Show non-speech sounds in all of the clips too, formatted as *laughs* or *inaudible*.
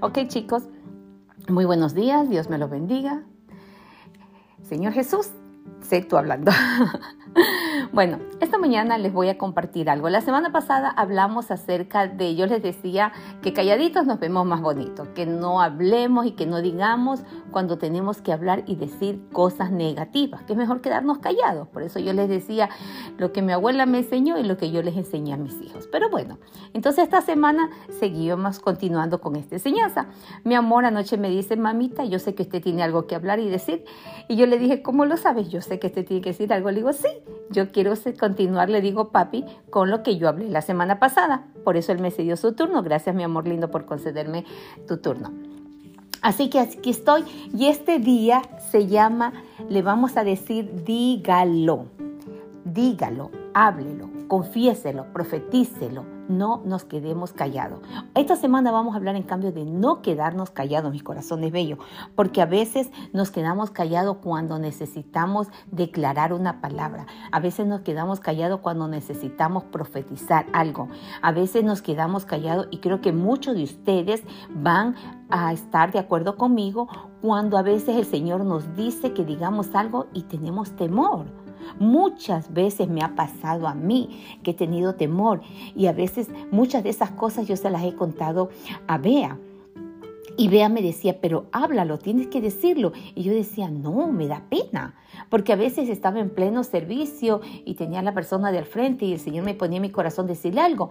Ok chicos, muy buenos días, Dios me los bendiga. Señor Jesús, sé tú hablando. *laughs* Bueno, esta mañana les voy a compartir algo. La semana pasada hablamos acerca de, yo les decía que calladitos nos vemos más bonitos, que no hablemos y que no digamos cuando tenemos que hablar y decir cosas negativas, que es mejor quedarnos callados. Por eso yo les decía lo que mi abuela me enseñó y lo que yo les enseñé a mis hijos. Pero bueno, entonces esta semana seguimos continuando con esta enseñanza. Mi amor anoche me dice, mamita, yo sé que usted tiene algo que hablar y decir. Y yo le dije, ¿cómo lo sabes? Yo sé que usted tiene que decir algo. Le digo, sí, yo quiero quiero continuar, le digo papi, con lo que yo hablé la semana pasada. Por eso él me cedió su turno. Gracias, mi amor lindo, por concederme tu turno. Así que aquí estoy y este día se llama, le vamos a decir, dígalo, dígalo, háblelo, confiéselo, profetícelo, no nos quedemos callados. Esta semana vamos a hablar en cambio de no quedarnos callados, mis corazones bellos, porque a veces nos quedamos callados cuando necesitamos declarar una palabra, a veces nos quedamos callados cuando necesitamos profetizar algo, a veces nos quedamos callados y creo que muchos de ustedes van a estar de acuerdo conmigo cuando a veces el Señor nos dice que digamos algo y tenemos temor. Muchas veces me ha pasado a mí que he tenido temor y a veces muchas de esas cosas yo se las he contado a Bea. Y Bea me decía, pero háblalo, tienes que decirlo. Y yo decía, no, me da pena, porque a veces estaba en pleno servicio y tenía la persona del frente y el Señor me ponía en mi corazón decirle algo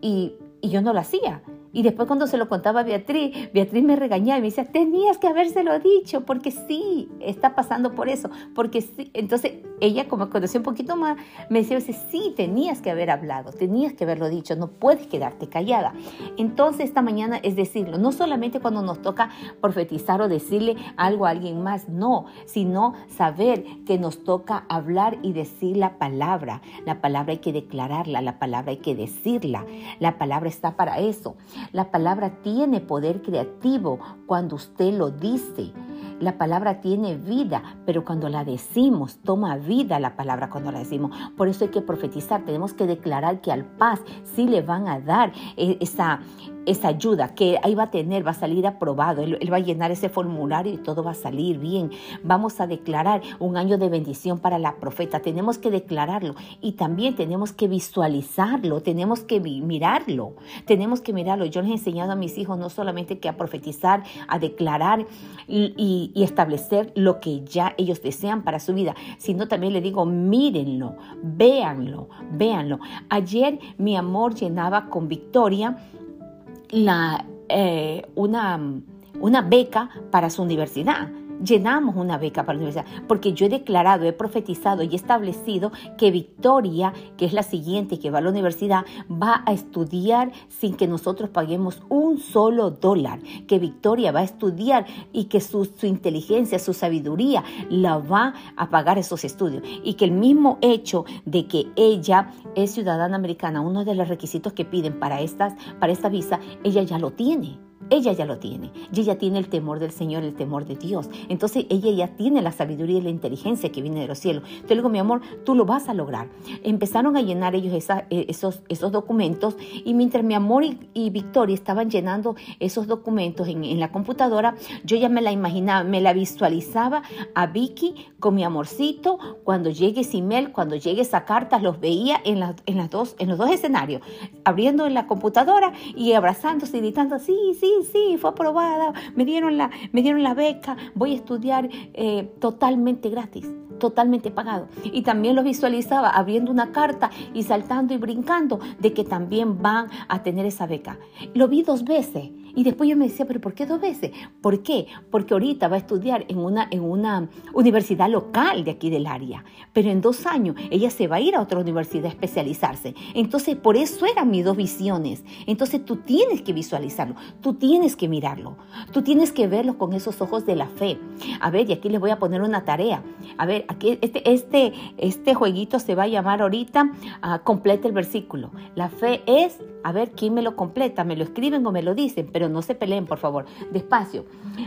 y, y yo no lo hacía. Y después cuando se lo contaba a Beatriz, Beatriz me regañaba y me decía, tenías que habérselo dicho, porque sí, está pasando por eso, porque sí. Entonces ella, como conoció un poquito más, me decía, sí, tenías que haber hablado, tenías que haberlo dicho, no puedes quedarte callada. Entonces esta mañana es decirlo, no solamente cuando nos toca profetizar o decirle algo a alguien más, no, sino saber que nos toca hablar y decir la palabra. La palabra hay que declararla, la palabra hay que decirla, la palabra está para eso. La palabra tiene poder creativo cuando usted lo dice. La palabra tiene vida, pero cuando la decimos, toma vida la palabra cuando la decimos. Por eso hay que profetizar, tenemos que declarar que al paz sí le van a dar eh, esa, esa ayuda que ahí va a tener, va a salir aprobado, él, va a llenar ese formulario y todo va a salir bien. Vamos a declarar un año de bendición para la profeta, tenemos que declararlo y también tenemos que visualizarlo, tenemos que mirarlo, tenemos que mirarlo. Yo les he enseñado a mis hijos no solamente que a profetizar, a declarar y, y establecer lo que ya ellos desean para su vida, sino también les digo, mírenlo, véanlo, véanlo. Ayer mi amor llenaba con victoria la, eh, una, una beca para su universidad llenamos una beca para la universidad, porque yo he declarado, he profetizado y he establecido que Victoria, que es la siguiente que va a la universidad, va a estudiar sin que nosotros paguemos un solo dólar, que Victoria va a estudiar y que su, su inteligencia, su sabiduría la va a pagar esos estudios y que el mismo hecho de que ella es ciudadana americana, uno de los requisitos que piden para, estas, para esta visa, ella ya lo tiene. Ella ya lo tiene. Y ella tiene el temor del Señor, el temor de Dios. Entonces ella ya tiene la sabiduría y la inteligencia que viene de los cielos. Te digo, mi amor, tú lo vas a lograr. Empezaron a llenar ellos eh, esos, esos documentos y mientras mi amor y, Victoria estaban llenando esos documentos en, la computadora, yo ya me la imaginaba, me la visualizaba a Vicky con mi amorcito. Cuando llegue email, cuando llegue esa carta, los veía en, en, las dos, en los dos escenarios, abriendo en la computadora y abrazándose y gritando, sí, sí, sí, fue aprobada, me dieron la, me dieron la beca, voy a estudiar eh, totalmente gratis totalmente pagado. Y también lo visualizaba abriendo una carta y saltando y brincando de que también van a tener esa beca. Lo vi dos veces y después yo me decía, pero ¿por qué dos veces? ¿Por qué? Porque ahorita va a estudiar en una, en una universidad local de aquí del área, pero en dos años ella se va a ir a otra universidad a especializarse. Entonces, por eso eran mis dos visiones. Entonces, tú tienes que visualizarlo, tú tienes que mirarlo, tú tienes que verlo con esos ojos de la fe. A ver, y aquí les voy a poner una tarea. A ver, aquí este, este, este jueguito se va a llamar ahorita, uh, completa el versículo. La fe es A ver, ¿quién me lo completa? ¿Me lo escriben o me lo dicen? No se peleen, por favor. Despacio.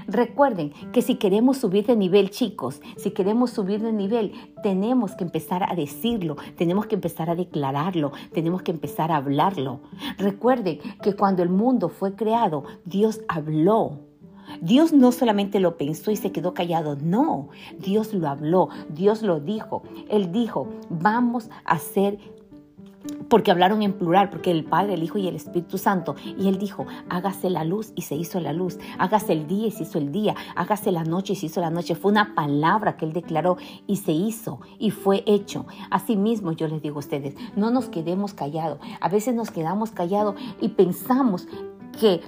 Recuerden que si queremos subir de nivel, chicos, si queremos subir de nivel, tenemos que empezar a decirlo, tenemos que empezar a declararlo, tenemos que empezar a hablarlo. Recuerden que cuando el mundo fue creado, Dios habló. Dios no solamente lo pensó y se quedó callado, no, Dios lo habló, Dios lo dijo. Él dijo, vamos a hacer porque hablaron en plural, porque el Padre, el Hijo y el Espíritu Santo. Y Él dijo, hágase la luz y se hizo la luz, hágase el día y se hizo el día, hágase la noche y se hizo la noche. Fue una palabra que Él declaró y se hizo y fue hecho. Asimismo yo les digo a ustedes, no nos quedemos callados. A veces nos quedamos callados y pensamos que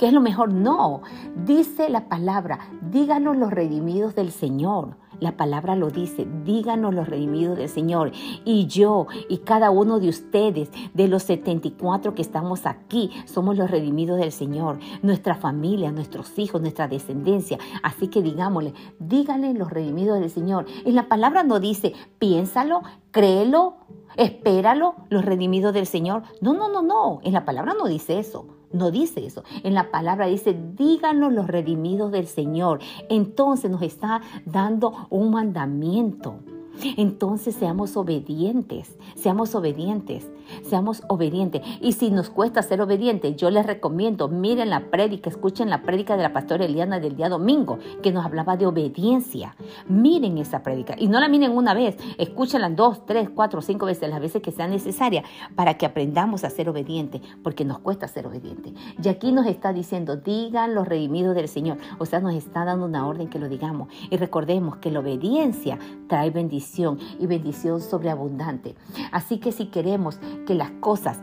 que es lo mejor. No, dice la palabra, díganos los redimidos del Señor. La palabra lo dice, díganos los redimidos del Señor. Y yo y cada uno de ustedes, de los 74 que estamos aquí, somos los redimidos del Señor. Nuestra familia, nuestros hijos, nuestra descendencia. Así que digámosle, díganle los redimidos del Señor. En la palabra no dice, piénsalo, créelo, espéralo, los redimidos del Señor. No, no, no, no. En la palabra no dice eso. No dice eso. En la palabra dice, díganos los redimidos del Señor. Entonces nos está dando un mandamiento. Entonces seamos obedientes, seamos obedientes, seamos obedientes. Y si nos cuesta ser obedientes, yo les recomiendo, miren la prédica, escuchen la prédica de la pastora Eliana del día domingo, que nos hablaba de obediencia. Miren esa prédica y no la miren una vez, escúchenla dos, tres, cuatro, cinco veces, las veces que sea necesaria, para que aprendamos a ser obedientes, porque nos cuesta ser obedientes. Y aquí nos está diciendo, digan los redimidos del Señor. O sea, nos está dando una orden que lo digamos. Y recordemos que la obediencia trae bendición y bendición sobreabundante. Así que si queremos que las cosas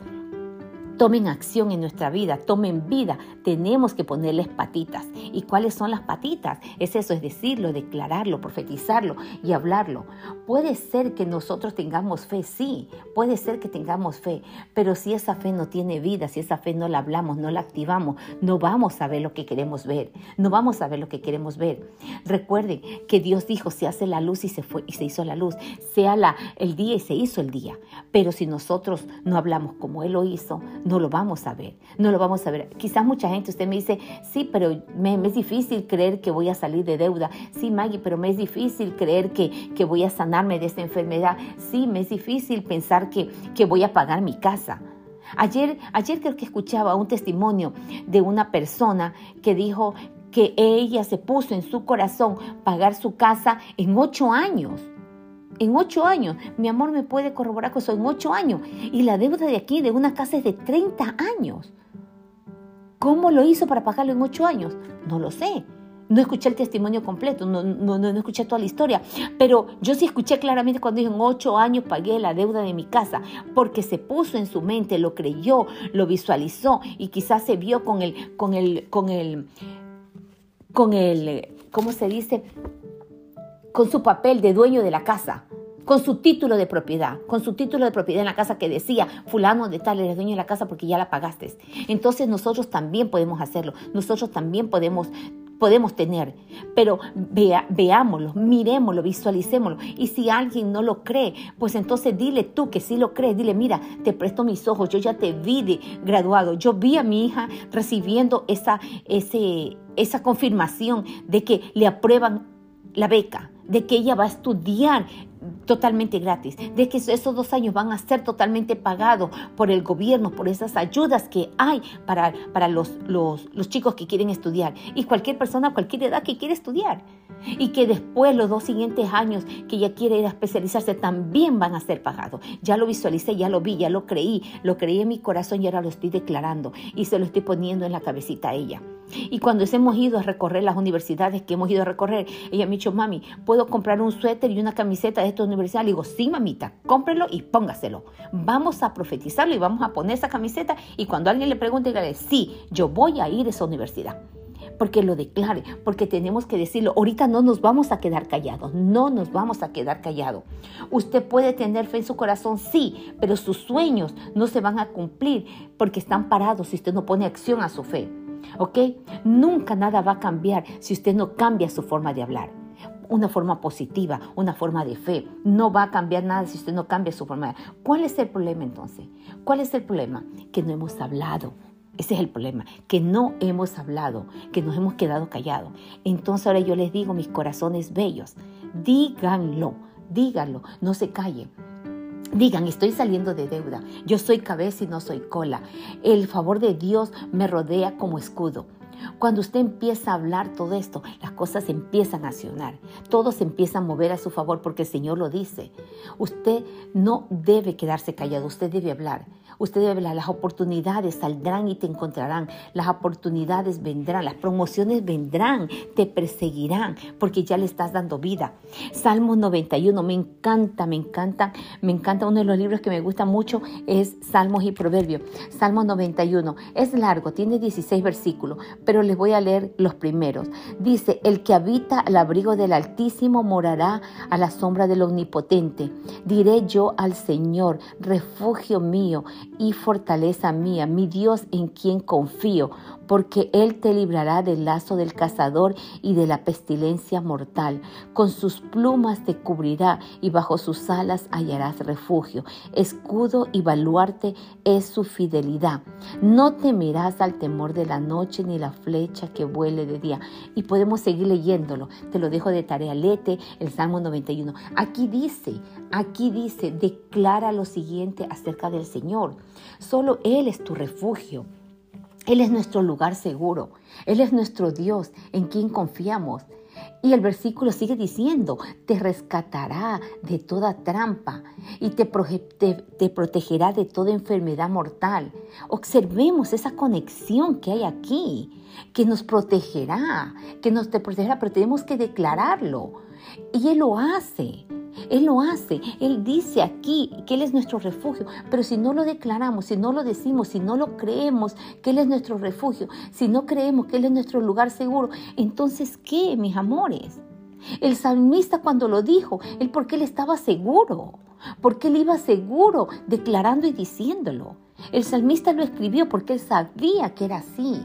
tomen acción en nuestra vida, tomen vida, tenemos que ponerles patitas. ¿Y cuáles son las patitas? Es eso, es decirlo, declararlo, profetizarlo y hablarlo. Puede ser que nosotros tengamos fe, sí, puede ser que tengamos fe, pero si esa fe no tiene vida, si esa fe no la hablamos, no la activamos, no vamos a ver lo que queremos ver, no vamos a ver lo que queremos ver. Recuerden que Dios dijo, se hace la luz y se fue y se hizo la luz, sea la, el día y se hizo el día. Pero si nosotros no hablamos como Él lo hizo, no lo vamos a ver, no lo vamos a ver. Quizás mucha gente, usted me dice, sí, pero me, es difícil creer que voy a salir de deuda. Sí, Maggie, pero me es difícil creer que, que voy a sanarme de esta enfermedad. Sí, me es difícil pensar que, que voy a pagar mi casa. Ayer, ayer creo que escuchaba un testimonio de una persona que dijo que ella se puso en su corazón pagar su casa en ocho años en ocho años. Mi amor me puede corroborar que son ocho años. Y la deuda de aquí, de una casa, es de 30 años. ¿Cómo lo hizo para pagarlo en ocho años? No lo sé. No escuché el testimonio completo, no, no, no, escuché toda la historia, pero yo sí escuché claramente cuando dijo en ocho años pagué la deuda de mi casa, porque se puso en su mente, lo creyó, lo visualizó y quizás se vio con el, con el, con el, con el, ¿cómo se dice? Con su papel de dueño de la casa, con su título de propiedad, con su título de propiedad en la casa que decía, fulano de tal eres dueño de la casa porque ya la pagaste. Entonces nosotros también podemos hacerlo, nosotros también podemos podemos tener, pero veámoslo, miremoslo, visualicémoslo. Y si alguien no lo cree, pues entonces dile tú que sí lo crees, dile, mira, te presto mis ojos, yo ya te vi de graduado, yo vi a mi hija recibiendo esa, ese, esa confirmación de que le aprueban la beca de que ella va a estudiar totalmente gratis, de que esos dos años van a ser totalmente pagados por el gobierno, por esas ayudas que hay para, para los, los, los chicos que quieren estudiar y cualquier persona, cualquier edad que quiere estudiar. Y que después los dos siguientes años que ella quiere ir a especializarse también van a ser pagados. Ya lo visualicé, ya lo vi, ya lo creí, lo creí en mi corazón y ahora lo estoy declarando y se lo estoy poniendo en la cabecita a ella. Y cuando hemos ido a recorrer las universidades que hemos ido a recorrer, ella me ha dicho, mami, ¿puedo comprar un suéter y una camiseta de universidad? Le digo, sí, mamita, cómprelo y póngaselo. Vamos a profetizarlo y vamos a poner esa camiseta y cuando alguien le pregunte, dígale, sí, yo voy a ir a esa universidad porque lo declare, porque tenemos que decirlo. Ahorita no nos vamos a quedar callados, no nos vamos a quedar callados. Usted puede tener fe en su corazón, sí, pero sus sueños no se van a cumplir porque están parados si usted no pone acción a su fe. ¿Ok? Nunca nada va a cambiar si usted no cambia su forma de hablar. Una forma positiva, una forma de fe. No va a cambiar nada si usted no cambia su forma. ¿Cuál es el problema entonces? ¿Cuál es el problema? Que no hemos hablado. Ese es el problema, que no hemos hablado, que nos hemos quedado callados. Entonces ahora yo les digo, mis corazones bellos, díganlo, díganlo, no se callen. Digan, estoy saliendo de deuda, yo soy cabeza y no soy cola. El favor de Dios me rodea como escudo. Cuando usted empieza a hablar todo esto, las cosas empiezan a accionar. Todo se empieza a mover a su favor porque el Señor lo dice. Usted no debe quedarse callado, usted debe hablar. Usted debe. Las oportunidades saldrán y te encontrarán. Las oportunidades vendrán, las promociones vendrán, te perseguirán porque ya le estás dando vida. Salmos 91, me encanta, me encanta, me encanta. Uno de los libros que me gusta mucho es Salmos y Proverbios. Salmos 91. Es largo, tiene 16 versículos, pero les voy a leer los primeros. Dice, el que habita al abrigo del Altísimo morará a la sombra del Omnipotente. Diré yo al Señor, refugio mío y fortaleza mía, mi Dios en quien confío, porque Él te librará del lazo del cazador y de la pestilencia mortal. Con sus plumas te cubrirá y bajo sus alas hallarás refugio. Escudo y baluarte es su fidelidad. No temerás al temor de la noche ni la flecha que vuele de día. Y podemos seguir leyéndolo. Te lo dejo de tarea. Lete el Salmo 91. Aquí dice, aquí dice, declara lo siguiente acerca del Señor. Solo Él es tu refugio. Él es nuestro lugar seguro. Él es nuestro Dios en quien confiamos. Y el versículo sigue diciendo, te rescatará de toda trampa y te, te, protegerá de toda enfermedad mortal. Observemos esa conexión que hay aquí, que nos protegerá, que nos te protegerá, pero tenemos que declararlo. Y Él lo hace. Él lo hace. Él dice aquí que Él es nuestro refugio. Pero si no lo declaramos, si no lo decimos, si no lo creemos que Él es nuestro refugio, si no creemos que Él es nuestro lugar seguro, entonces ¿qué, mis amores? El salmista cuando lo dijo, él porque él estaba seguro, porque él iba seguro declarando y diciéndolo. El salmista lo escribió porque él sabía que era así,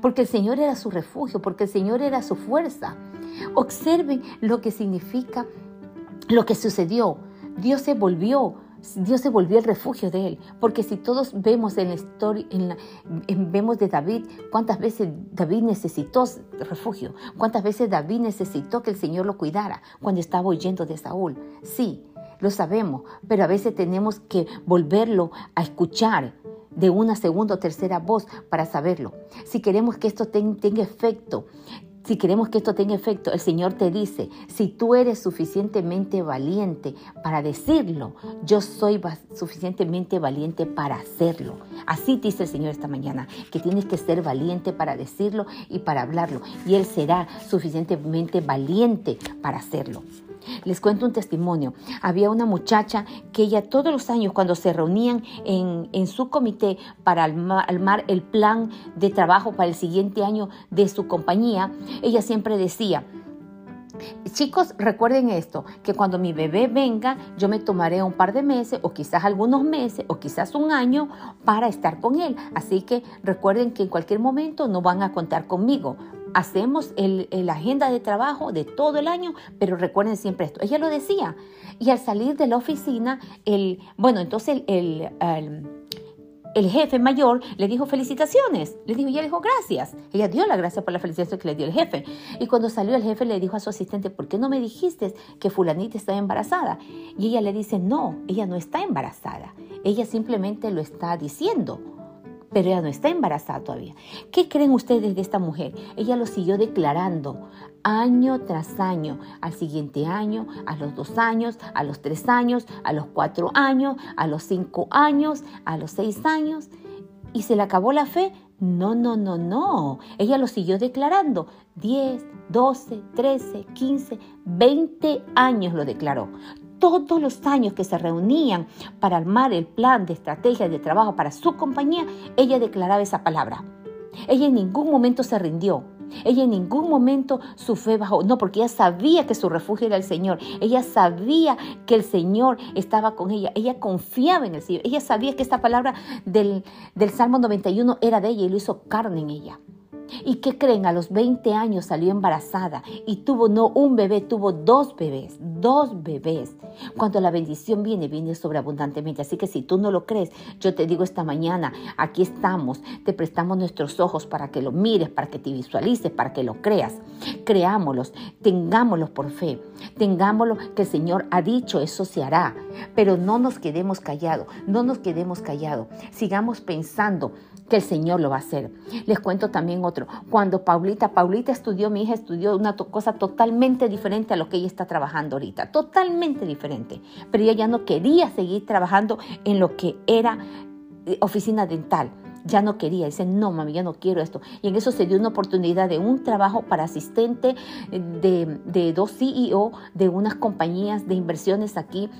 porque el Señor era su refugio, porque el Señor era su fuerza. Observen lo que significa lo que sucedió. Dios se volvió, Dios se volvió el refugio de él. Porque si todos vemos en la historia, en vemos de David, cuántas veces David necesitó refugio, cuántas veces David necesitó que el Señor lo cuidara cuando estaba huyendo de Saúl. Sí, lo sabemos, pero a veces tenemos que volverlo a escuchar de una segunda o tercera voz para saberlo. Si queremos que esto tenga efecto, si queremos que esto tenga efecto, el Señor te dice, si tú eres suficientemente valiente para decirlo, yo soy suficientemente valiente para hacerlo. Así dice el Señor esta mañana, que tienes que ser valiente para decirlo y para hablarlo. Y Él será suficientemente valiente para hacerlo. Les cuento un testimonio. Había una muchacha que ella todos los años cuando se reunían en, su comité para armar el plan de trabajo para el siguiente año de su compañía, ella siempre decía, Chicos, recuerden esto, que cuando mi bebé venga, yo me tomaré un par de meses o quizás algunos meses o quizás un año para estar con él. Así que recuerden que en cualquier momento no van a contar conmigo hacemos la agenda de trabajo de todo el año, pero recuerden siempre esto. Ella lo decía. Y al salir de la oficina, el, bueno, entonces el, el, jefe mayor le dijo felicitaciones. Le dijo, ella le dijo gracias. Ella dio la gracia por la felicitación que le dio el jefe. Y cuando salió el jefe le dijo a su asistente, ¿por qué no me dijiste que fulanita está embarazada? Y ella le dice, no, ella no está embarazada. Ella simplemente lo está diciendo pero ella no está embarazada todavía. ¿Qué creen ustedes de esta mujer? Ella lo siguió declarando año tras año, al siguiente año, a los dos años, a los tres años, a los cuatro años, a los cinco años, a los seis años. ¿Y se le acabó la fe? No, no, no, no. Ella lo siguió declarando. 10, 12, 13, 15, 20 años lo declaró todos los años que se reunían para armar el plan de estrategia de trabajo para su compañía, ella declaraba esa palabra. Ella en ningún momento se rindió. Ella en ningún momento su fe bajó. No, porque ella sabía que su refugio era el Señor. Ella sabía que el Señor estaba con ella. Ella confiaba en el Señor. Ella sabía que esta palabra del, del Salmo 91 era de ella y lo hizo carne en ella. ¿Y qué creen? A los 20 años salió embarazada y tuvo no un bebé, tuvo dos bebés, dos bebés. Cuando la bendición viene, viene sobreabundantemente. Así que si tú no lo crees, yo te digo esta mañana, aquí estamos, te prestamos nuestros ojos para que lo mires, para que te visualices, para que lo creas. Creámoslos, tengámoslos por fe, tengámoslo que el Señor ha dicho, eso se hará. Pero no nos quedemos callados, no nos quedemos callados. Sigamos pensando que el Señor lo va a hacer. Les cuento también otro. Cuando Paulita, Paulita estudió, mi hija estudió una cosa totalmente diferente a lo que ella está trabajando ahorita, totalmente diferente. Pero ella ya no quería seguir trabajando en lo que era eh, oficina dental ya no quería, dice, no, mami, ya no quiero esto. Y en eso se dio una oportunidad de un trabajo para asistente eh, de, de dos CEO de unas compañías de inversiones aquí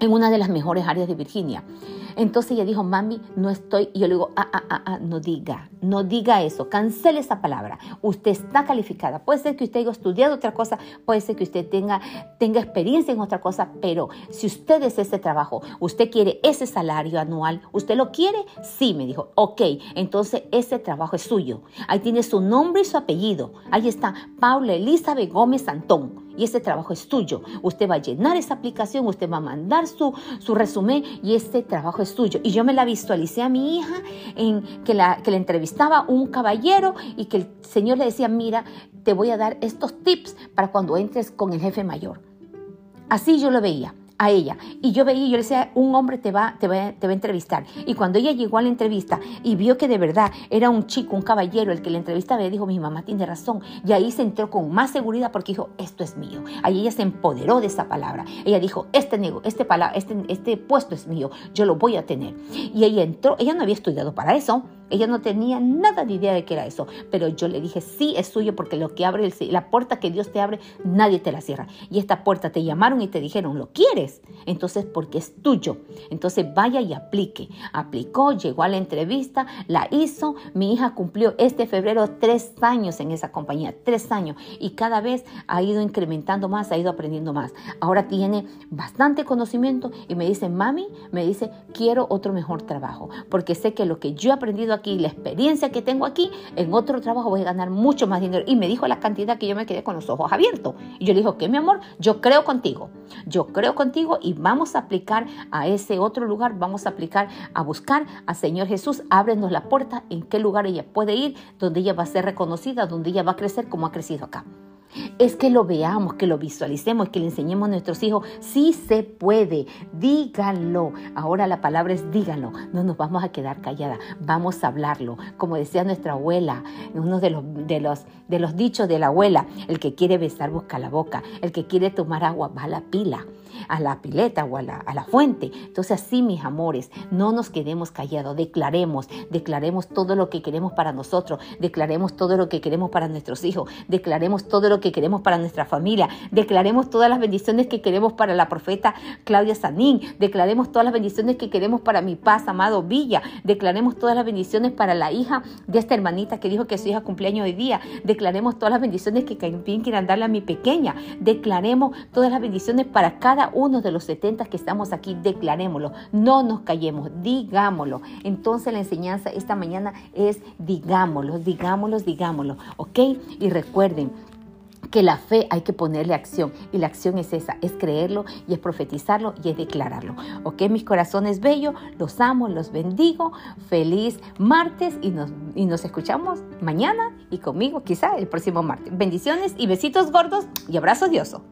en una de las mejores áreas de Virginia. Entonces ella dijo, mami, no estoy. Y yo le digo, ah, ah, ah, ah, no diga, no diga eso, cancele esa palabra. Usted está calificada. Puede ser que usted haya estudiado otra cosa, puede ser que usted tenga, tenga experiencia en otra cosa, pero si usted es ese trabajo, usted quiere ese salario anual, ¿usted lo quiere? Sí, me dijo, ok, entonces ese trabajo es suyo. Ahí tiene su nombre y su apellido. Ahí está, Paula Elizabeth Gómez Antón y ese trabajo es tuyo. Usted va a llenar esa aplicación, usted va a mandar su, su resumen y ese trabajo es tuyo. Y yo me la visualicé a mi hija en que la, que le entrevistaba un caballero y que el señor le decía, mira, te voy a dar estos tips para cuando entres con el jefe mayor. Así yo lo veía a ella. Y yo veía, yo le decía, un hombre te va, te, va, te va a entrevistar. Y cuando ella llegó a la entrevista y vio que de verdad era un chico, un caballero el que la entrevistaba, ella dijo, mi mamá tiene razón. Y ahí se entró con más seguridad porque dijo, esto es mío. Ahí ella se empoderó de esa palabra. Ella dijo, este, este, este, este puesto es mío, yo lo voy a tener. Y ella entró, ella no había estudiado para eso. Ella no tenía nada de idea de qué era eso, pero yo le dije, sí, es suyo porque lo que abre, la puerta que Dios te abre, nadie te la cierra. Y esta puerta te llamaron y te dijeron, ¿lo quieres? Entonces, porque es tuyo. Entonces, vaya y aplique. Aplicó, llegó a la entrevista, la hizo. Mi hija cumplió este febrero tres años en esa compañía, tres años. Y cada vez ha ido incrementando más, ha ido aprendiendo más. Ahora tiene bastante conocimiento y me dice, mami, me dice, quiero otro mejor trabajo, porque sé que lo que yo he aprendido aquí, la experiencia que tengo aquí, en otro trabajo voy a ganar mucho más dinero. Y me dijo la cantidad que yo me quedé con los ojos abiertos. Y yo le dije, que mi amor, yo creo contigo. Yo creo contigo y vamos a aplicar a ese otro lugar, vamos a aplicar a buscar al Señor Jesús, ábrenos la puerta en qué lugar ella puede ir, donde ella va a ser reconocida, donde ella va a crecer como ha crecido acá es que lo veamos, que lo visualicemos, que le enseñemos a nuestros hijos. Sí se puede, díganlo. Ahora la palabra es díganlo. No nos vamos a quedar calladas, vamos a hablarlo. Como decía nuestra abuela, uno de los, de los, de los dichos de la abuela, el que quiere besar busca la boca, el que quiere tomar agua va a la pila a la pileta o a la, a la fuente. Entonces así, mis amores, no nos quedemos callados, declaremos, declaremos todo lo que queremos para nosotros, declaremos todo lo que queremos para nuestros hijos, declaremos todo lo que queremos para nuestra familia, declaremos todas las bendiciones que queremos para la profeta Claudia Sanín, declaremos todas las bendiciones que queremos para mi paz, amado Villa, declaremos todas las bendiciones para la hija de esta hermanita que dijo que su hija cumpleaños hoy día, declaremos todas las bendiciones que también quieran darle a mi pequeña, declaremos todas las bendiciones para cada uno de los 70 que estamos aquí, declarémoslo, no nos callemos, digámoslo. Entonces la enseñanza esta mañana es digámoslo, digámoslo, digámoslo, ¿ok? Y recuerden, que la fe hay que ponerle acción y la acción es esa, es creerlo y es profetizarlo y es declararlo. Ok, mis corazones bellos, los amo, los bendigo, feliz martes y nos, y nos escuchamos mañana y conmigo quizá el próximo martes. Bendiciones y besitos gordos y abrazo dioso.